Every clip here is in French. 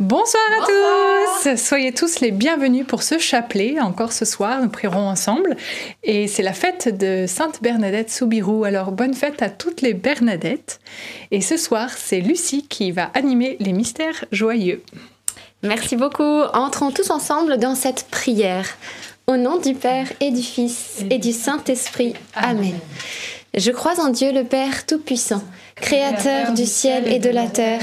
Bonsoir à tous Soyez tous les bienvenus pour ce chapelet. Encore ce soir, nous prierons ensemble. Et c'est la fête de Sainte Bernadette Soubirou. Alors bonne fête à toutes les Bernadettes. Et ce soir, c'est Lucie qui va animer les mystères joyeux. Merci beaucoup. Entrons tous ensemble dans cette prière. Au nom du Père et du Fils et du Saint-Esprit. Amen. Je crois en Dieu le Père Tout-Puissant, Créateur du ciel et de la terre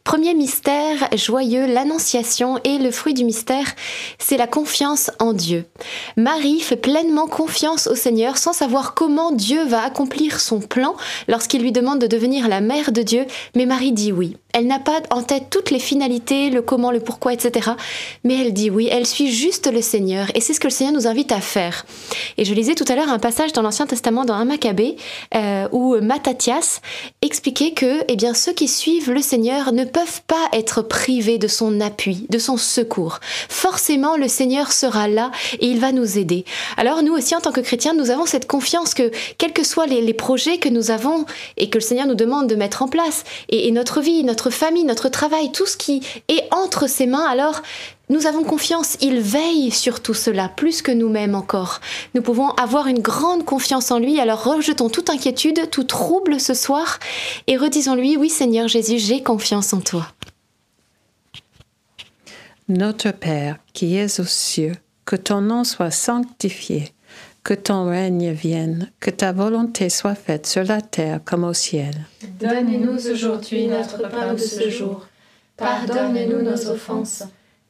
Premier mystère joyeux, l'annonciation et le fruit du mystère, c'est la confiance en Dieu. Marie fait pleinement confiance au Seigneur sans savoir comment Dieu va accomplir son plan lorsqu'il lui demande de devenir la mère de Dieu, mais Marie dit oui. Elle n'a pas en tête toutes les finalités, le comment, le pourquoi, etc. Mais elle dit oui, elle suit juste le Seigneur. Et c'est ce que le Seigneur nous invite à faire. Et je lisais tout à l'heure un passage dans l'Ancien Testament, dans un Maccabée, euh, où Mattathias expliquait que eh bien, ceux qui suivent le Seigneur ne peuvent pas être privés de son appui, de son secours. Forcément, le Seigneur sera là et il va nous aider. Alors nous aussi, en tant que chrétiens, nous avons cette confiance que, quels que soient les, projets que nous avons et que le Seigneur nous demande de mettre en place, et, et notre vie, notre famille, notre travail, tout ce qui est entre ses mains, alors nous avons confiance, il veille sur tout cela, plus que nous-mêmes encore. Nous pouvons avoir une grande confiance en lui, alors rejetons toute inquiétude, tout trouble ce soir, et redisons-lui, oui Seigneur Jésus, j'ai confiance en toi. Notre Père qui es aux cieux, que ton nom soit sanctifié, que ton règne vienne, que ta volonté soit faite sur la terre comme au ciel. Donne-nous aujourd'hui notre pain de ce jour. Pardonne-nous nos offenses,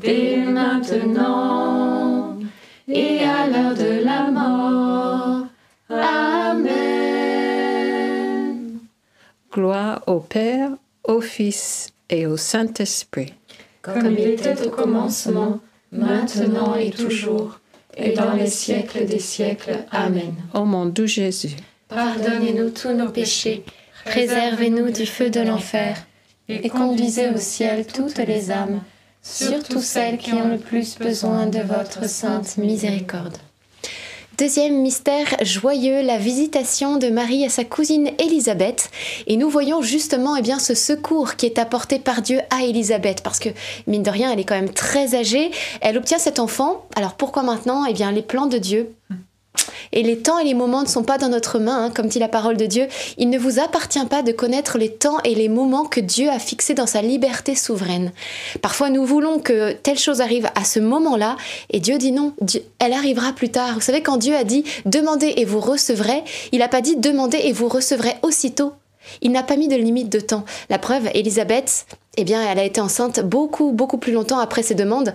dès maintenant et à l'heure de la mort. Amen. Gloire au Père, au Fils et au Saint-Esprit. Comme il était au commencement, maintenant et toujours, et dans les siècles des siècles. Amen. Ô mon doux Jésus, Pardonnez-nous tous nos péchés, préservez-nous du feu de l'enfer, et conduisez au ciel toutes les âmes, surtout celles qui ont le plus besoin de votre sainte miséricorde. Deuxième mystère joyeux, la visitation de Marie à sa cousine Élisabeth. Et nous voyons justement eh bien, ce secours qui est apporté par Dieu à Élisabeth. Parce que, mine de rien, elle est quand même très âgée. Elle obtient cet enfant. Alors pourquoi maintenant? Eh bien, les plans de Dieu. Et les temps et les moments ne sont pas dans notre main, hein, comme dit la parole de Dieu. Il ne vous appartient pas de connaître les temps et les moments que Dieu a fixés dans sa liberté souveraine. Parfois, nous voulons que telle chose arrive à ce moment-là, et Dieu dit non, elle arrivera plus tard. Vous savez, quand Dieu a dit demandez et vous recevrez, il n'a pas dit demandez et vous recevrez aussitôt. Il n'a pas mis de limite de temps. La preuve, Elisabeth, eh bien, elle a été enceinte beaucoup, beaucoup plus longtemps après ses demandes.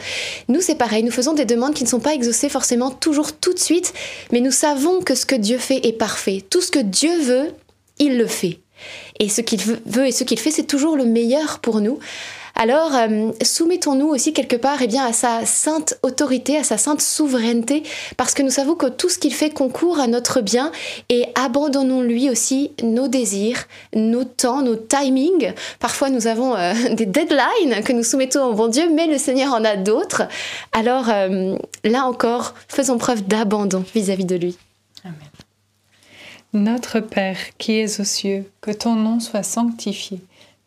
Nous, c'est pareil, nous faisons des demandes qui ne sont pas exaucées forcément toujours tout de suite, mais nous savons que ce que Dieu fait est parfait. Tout ce que Dieu veut, il le fait. Et ce qu'il veut et ce qu'il fait, c'est toujours le meilleur pour nous. Alors, euh, soumettons-nous aussi quelque part eh bien, à sa sainte autorité, à sa sainte souveraineté, parce que nous savons que tout ce qu'il fait concourt à notre bien, et abandonnons-lui aussi nos désirs, nos temps, nos timings. Parfois, nous avons euh, des deadlines que nous soumettons au bon Dieu, mais le Seigneur en a d'autres. Alors, euh, là encore, faisons preuve d'abandon vis-à-vis de lui. Notre Père qui es aux cieux, que ton nom soit sanctifié,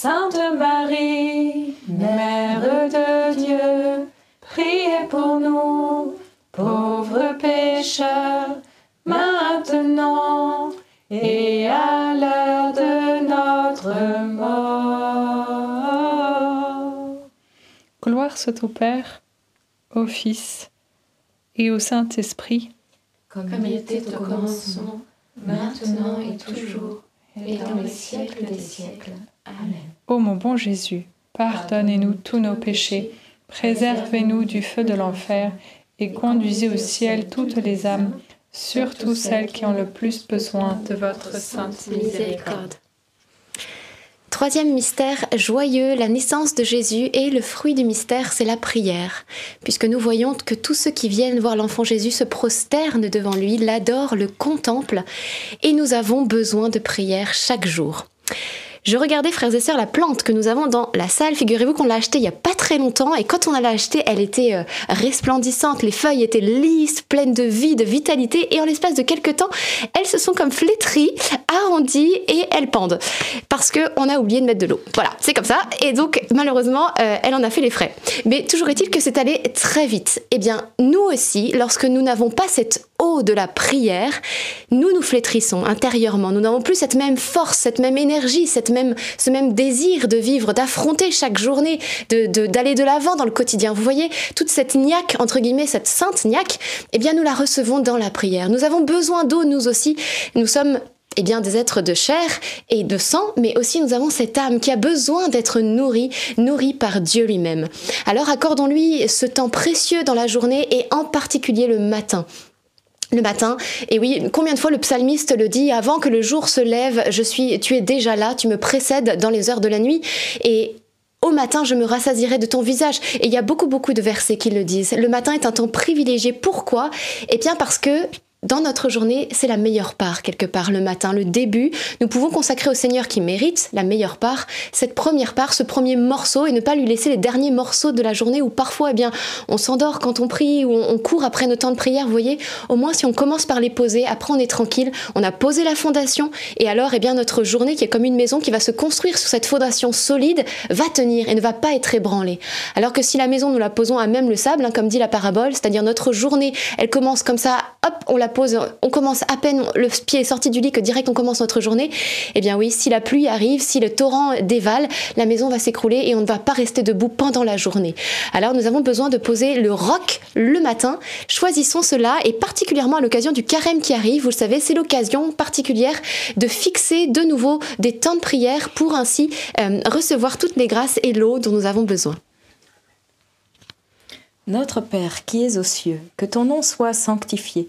Sainte Marie, Mère de Dieu, priez pour nous, pauvres pécheurs, maintenant et à l'heure de notre mort. Gloire soit au Père, au Fils et au Saint-Esprit, Comme il était au commencement, maintenant et toujours, et dans les siècles des siècles. Ô mon bon Jésus, pardonnez-nous tous nos péchés, préservez-nous du feu de l'enfer et conduisez au ciel toutes les âmes, surtout celles qui ont le plus besoin de votre sainte miséricorde. Troisième mystère joyeux, la naissance de Jésus et le fruit du mystère, c'est la prière, puisque nous voyons que tous ceux qui viennent voir l'enfant Jésus se prosternent devant lui, l'adorent, le contemplent, et nous avons besoin de prière chaque jour. Je regardais, frères et sœurs, la plante que nous avons dans la salle. Figurez-vous qu'on l'a achetée il n'y a pas très longtemps. Et quand on l'a achetée, elle était euh, resplendissante. Les feuilles étaient lisses, pleines de vie, de vitalité. Et en l'espace de quelques temps, elles se sont comme flétries, arrondies et elles pendent. Parce qu'on a oublié de mettre de l'eau. Voilà, c'est comme ça. Et donc, malheureusement, euh, elle en a fait les frais. Mais toujours est-il que c'est allé très vite. Eh bien, nous aussi, lorsque nous n'avons pas cette de la prière, nous nous flétrissons intérieurement. Nous n'avons plus cette même force, cette même énergie, cette même, ce même désir de vivre, d'affronter chaque journée, de, d'aller de l'avant dans le quotidien. Vous voyez, toute cette niaque, entre guillemets, cette sainte niaque, eh bien, nous la recevons dans la prière. Nous avons besoin d'eau, nous aussi. Nous sommes eh bien, des êtres de chair et de sang, mais aussi nous avons cette âme qui a besoin d'être nourrie, nourrie par Dieu lui-même. Alors accordons-lui ce temps précieux dans la journée et en particulier le matin le matin. Et oui, combien de fois le psalmiste le dit, avant que le jour se lève, je suis, tu es déjà là, tu me précèdes dans les heures de la nuit. Et au matin, je me rassasirai de ton visage. Et il y a beaucoup, beaucoup de versets qui le disent. Le matin est un temps privilégié. Pourquoi? Eh bien parce que dans notre journée, c'est la meilleure part quelque part le matin, le début. Nous pouvons consacrer au Seigneur qui mérite la meilleure part, cette première part, ce premier morceau et ne pas lui laisser les derniers morceaux de la journée où parfois, eh bien, on s'endort quand on prie ou on court après nos temps de prière. Vous voyez, au moins si on commence par les poser, après on est tranquille, on a posé la fondation et alors, eh bien, notre journée qui est comme une maison qui va se construire sur cette fondation solide va tenir et ne va pas être ébranlée. Alors que si la maison nous la posons à même le sable, hein, comme dit la parabole, c'est-à-dire notre journée, elle commence comme ça, hop, on la on commence à peine le pied est sorti du lit que direct on commence notre journée, eh bien oui, si la pluie arrive, si le torrent dévale, la maison va s'écrouler et on ne va pas rester debout pendant la journée. Alors nous avons besoin de poser le roc le matin. Choisissons cela et particulièrement à l'occasion du carême qui arrive, vous le savez, c'est l'occasion particulière de fixer de nouveau des temps de prière pour ainsi euh, recevoir toutes les grâces et l'eau dont nous avons besoin. Notre Père qui es aux cieux, que ton nom soit sanctifié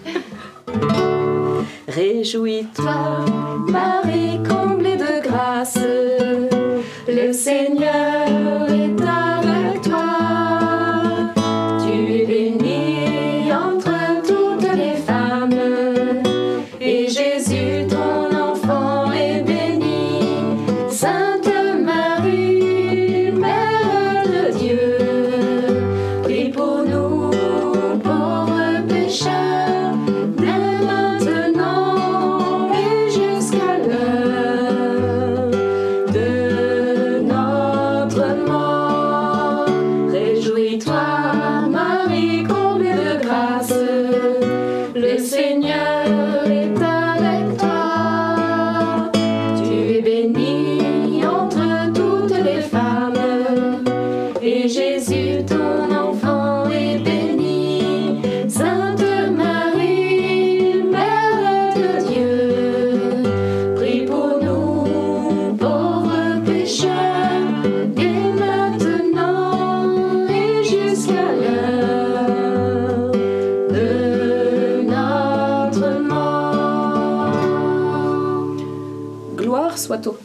Réjouis-toi, Marie comblée de grâce, le Seigneur est avec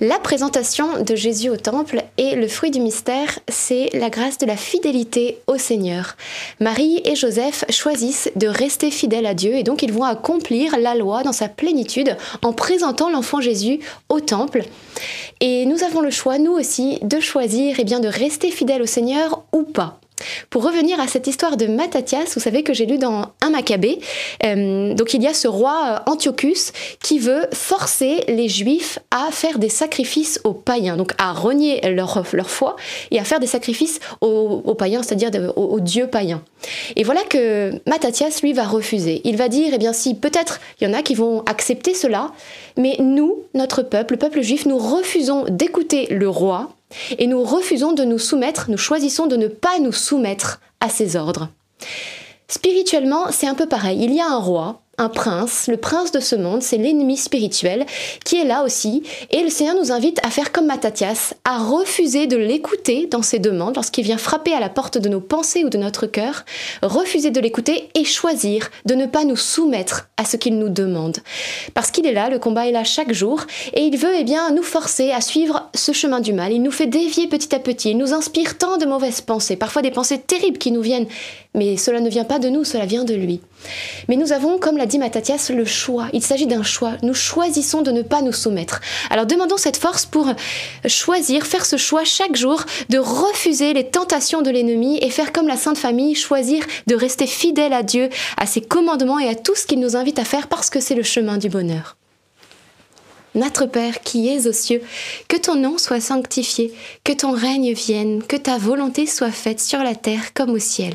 la présentation de Jésus au temple et le fruit du mystère, c'est la grâce de la fidélité au Seigneur. Marie et Joseph choisissent de rester fidèles à Dieu et donc ils vont accomplir la loi dans sa plénitude en présentant l'enfant Jésus au temple. Et nous avons le choix, nous aussi, de choisir et eh bien, de rester fidèles au Seigneur ou pas. Pour revenir à cette histoire de Mattathias, vous savez que j'ai lu dans un Maccabée, euh, donc il y a ce roi euh, Antiochus qui veut forcer les Juifs à faire des sacrifices aux païens, donc à renier leur, leur foi et à faire des sacrifices aux, païens, c'est-à-dire aux, dieux païens. Et voilà que Mattathias, lui, va refuser. Il va dire, eh bien si peut-être il y en a qui vont accepter cela, mais nous, notre peuple, le peuple juif, nous refusons d'écouter le roi et nous refusons de nous soumettre, nous choisissons de ne pas nous soumettre à ses ordres. Spirituellement, c'est un peu pareil. Il y a un roi, un prince, le prince de ce monde, c'est l'ennemi spirituel qui est là aussi. Et le Seigneur nous invite à faire comme Mattathias, à refuser de l'écouter dans ses demandes lorsqu'il vient frapper à la porte de nos pensées ou de notre cœur, refuser de l'écouter et choisir de ne pas nous soumettre à ce qu'il nous demande. Parce qu'il est là, le combat est là chaque jour et il veut eh bien nous forcer à suivre ce chemin du mal. Il nous fait dévier petit à petit, il nous inspire tant de mauvaises pensées, parfois des pensées terribles qui nous viennent, mais cela ne vient pas de nous, cela vient de lui. Mais nous avons, comme l'a dit Mattathias, le choix. Il s'agit d'un choix. Nous choisissons de ne pas nous soumettre. Alors demandons cette force pour choisir, faire ce choix chaque jour, de refuser les tentations de l'ennemi et faire comme la Sainte Famille, choisir de rester fidèle à Dieu, à ses commandements et à tout ce qu'il nous invite à faire parce que c'est le chemin du bonheur. Notre Père qui es aux cieux, que ton nom soit sanctifié, que ton règne vienne, que ta volonté soit faite sur la terre comme au ciel.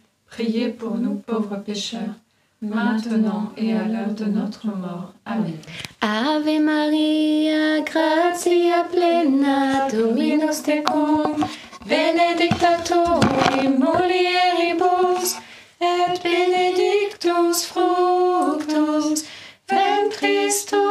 Priez pour nous pauvres pécheurs, maintenant et à l'heure de notre mort. Amen. Ave Maria, gratia plena, Dominus tecum, benedicta tu in mulieribus, et benedictus fructus ventris tui,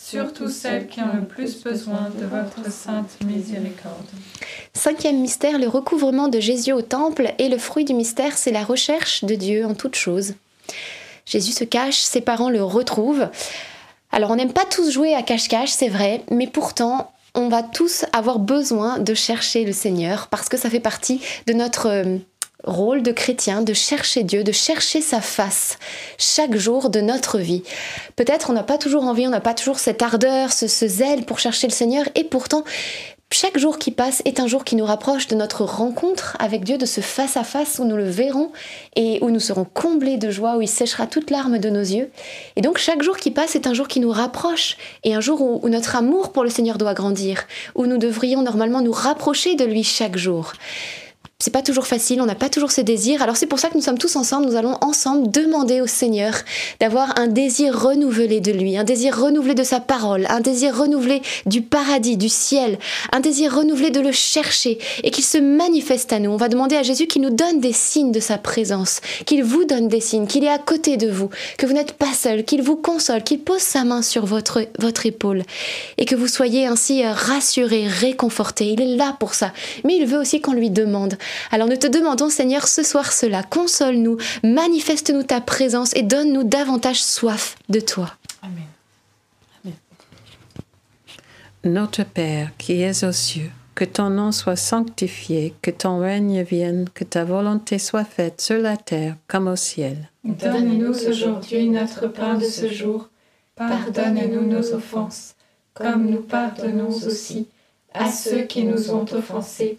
surtout celles qui ont le plus besoin de votre sainte miséricorde. Cinquième mystère, le recouvrement de Jésus au temple et le fruit du mystère, c'est la recherche de Dieu en toutes choses. Jésus se cache, ses parents le retrouvent. Alors on n'aime pas tous jouer à cache-cache, c'est vrai, mais pourtant on va tous avoir besoin de chercher le Seigneur parce que ça fait partie de notre euh, rôle de chrétien, de chercher Dieu, de chercher sa face chaque jour de notre vie. Peut-être on n'a pas toujours envie, on n'a pas toujours cette ardeur, ce, zèle pour chercher le Seigneur et pourtant chaque jour qui passe est un jour qui nous rapproche de notre rencontre avec Dieu, de ce face-à-face où nous le verrons et où nous serons comblés de joie, où il séchera toute larme de nos yeux. Et donc chaque jour qui passe est un jour qui nous rapproche et un jour où, où notre amour pour le Seigneur doit grandir, où nous devrions normalement nous rapprocher de lui chaque jour. C'est pas toujours facile, on n'a pas toujours ce désir. Alors c'est pour ça que nous sommes tous ensemble, nous allons ensemble demander au Seigneur d'avoir un désir renouvelé de lui, un désir renouvelé de sa parole, un désir renouvelé du paradis, du ciel, un désir renouvelé de le chercher et qu'il se manifeste à nous. On va demander à Jésus qu'il nous donne des signes de sa présence, qu'il vous donne des signes, qu'il est à côté de vous, que vous n'êtes pas seul, qu'il vous console, qu'il pose sa main sur votre, votre épaule et que vous soyez ainsi rassurés, réconfortés. Il est là pour ça, mais il veut aussi qu'on lui demande. Alors nous te demandons, Seigneur, ce soir cela. Console-nous, manifeste-nous ta présence et donne-nous davantage soif de toi. Amen. Notre Père qui es aux cieux, que ton nom soit sanctifié, que ton règne vienne, que ta volonté soit faite sur la terre comme au ciel. Donne-nous aujourd'hui notre pain de ce jour. Pardonne-nous nos offenses, comme nous pardonnons aussi à ceux qui nous ont offensés.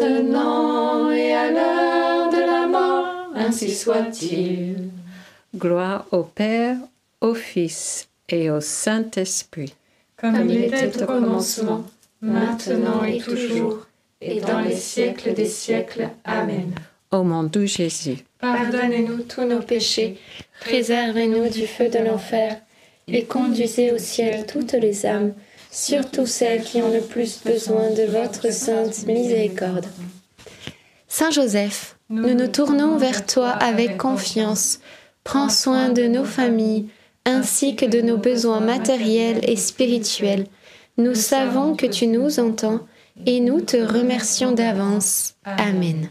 maintenant et à l'heure de la mort, ainsi soit-il. Gloire au Père, au Fils et au Saint-Esprit. Comme il était au commencement, maintenant et toujours, et dans les siècles des siècles. Amen. Ô mon doux Jésus, Pardonnez-nous tous nos péchés, préservez-nous du feu de l'enfer, et conduisez au ciel toutes les âmes, surtout celles qui ont le plus besoin de votre sainte miséricorde. Saint Joseph, nous nous tournons vers toi avec confiance. Prends soin de nos familles ainsi que de nos besoins matériels et spirituels. Nous savons que tu nous entends et nous te remercions d'avance. Amen.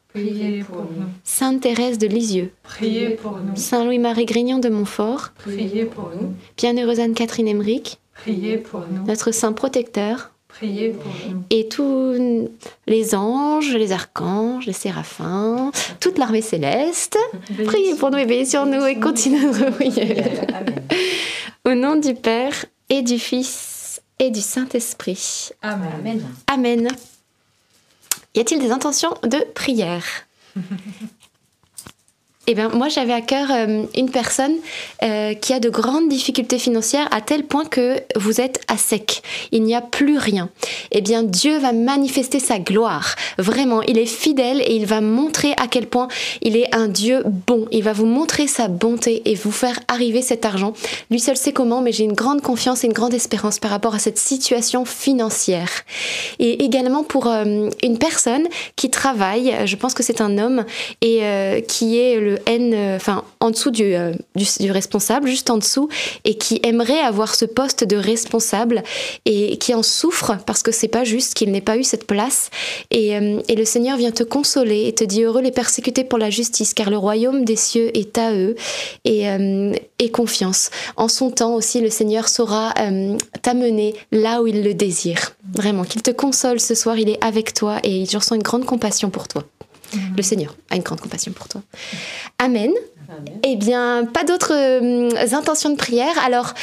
Priez pour nous. Sainte Thérèse de Lisieux, Priez pour nous. Saint Louis-Marie Grignon de Montfort, Priez pour nous. Bienheureuse Anne-Catherine Emmerich, Priez pour nous. notre Saint Protecteur, Priez pour nous. et tous les anges, les archanges, les séraphins, toute l'armée céleste. Priez pour nous et veillez sur nous et continuez notre prière. Au nom du Père et du Fils et du Saint-Esprit. Amen. Amen. Y a-t-il des intentions de prière? Eh bien, moi, j'avais à cœur euh, une personne euh, qui a de grandes difficultés financières à tel point que vous êtes à sec. Il n'y a plus rien. Eh bien, Dieu va manifester sa gloire. Vraiment, il est fidèle et il va montrer à quel point il est un Dieu bon. Il va vous montrer sa bonté et vous faire arriver cet argent. Lui seul sait comment, mais j'ai une grande confiance et une grande espérance par rapport à cette situation financière. Et également pour euh, une personne qui travaille, je pense que c'est un homme, et qui est le Euh, enfin en dessous du, euh, du, responsable, juste en dessous, et qui aimerait avoir ce poste de responsable et qui en souffre parce que c'est pas juste qu'il n'ait pas eu cette place. Et, euh, le Seigneur vient te consoler et te dit heureux les persécutés pour la justice, car le royaume des cieux est à eux. Et, et confiance. En son temps aussi, le Seigneur saura t'amener là où il le désire. Vraiment, qu'il te console ce soir, il est avec toi et je ressens une grande compassion pour toi. Le Seigneur a une grande compassion pour toi. Amen. Eh bien, pas d'autres euh, intentions de prière. Alors,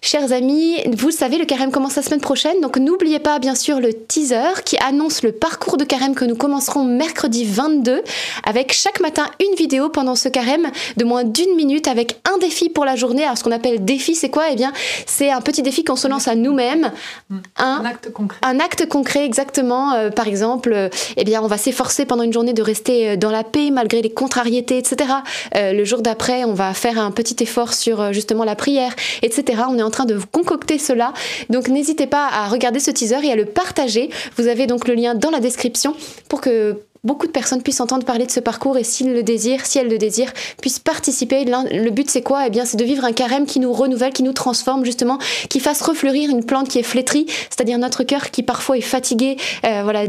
chers amis, vous le savez, le carême commence la semaine prochaine. Donc, n'oubliez pas, bien sûr, le teaser qui annonce le parcours de carême que nous commencerons mercredi 22 avec chaque matin une vidéo pendant ce carême de moins d'une minute avec un défi pour la journée. Alors, ce qu'on appelle défi, c'est quoi? Eh bien, c'est un petit défi qu'on se lance à nous-mêmes. Un Un, acte concret. un acte concret, exactement. Euh, par exemple, euh, eh bien, on va s'efforcer pendant une journée de rester dans la paix malgré les contrariétés, etc. Le jour d'après, on va faire un petit effort sur euh, justement la prière, etc. On est en train de concocter cela. Donc, n'hésitez pas à regarder ce teaser et à le partager. Vous avez donc le lien dans la description pour que beaucoup de personnes puissent entendre parler de ce parcours et s'ils le désirent, si elles le désirent, puissent participer. Le but c'est quoi? Eh bien c'est de vivre un carême qui nous renouvelle, qui nous transforme justement, qui fasse refleurir une plante qui est flétrie, c'est-à-dire notre cœur qui parfois est fatigué, euh, voilà,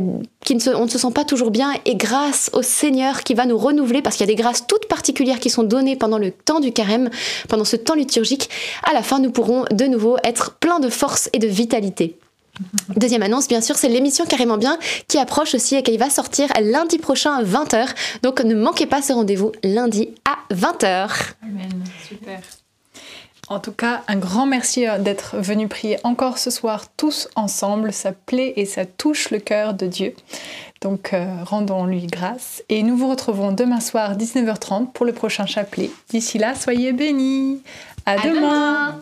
qui ne se, on ne se sent pas toujours bien et grâce au Seigneur qui va nous renouveler parce qu'il y a des grâces toutes particulières qui sont données pendant le temps du carême, pendant ce temps liturgique, à la fin nous pourrons de nouveau être pleins de force et de vitalité. Deuxième annonce, bien sûr, c'est l'émission Carrément Bien qui approche aussi et qui va sortir lundi prochain à 20h. Donc ne manquez pas ce rendez-vous lundi à 20h. Amen, super. En tout cas, un grand merci euh, d'être venu prier encore ce soir tous ensemble. Ça plaît et ça touche le cœur de Dieu. Donc euh, rendons-lui grâce. Et nous vous retrouvons demain soir 19h30 pour le prochain chapelet. D'ici là, soyez bénis. À, demain.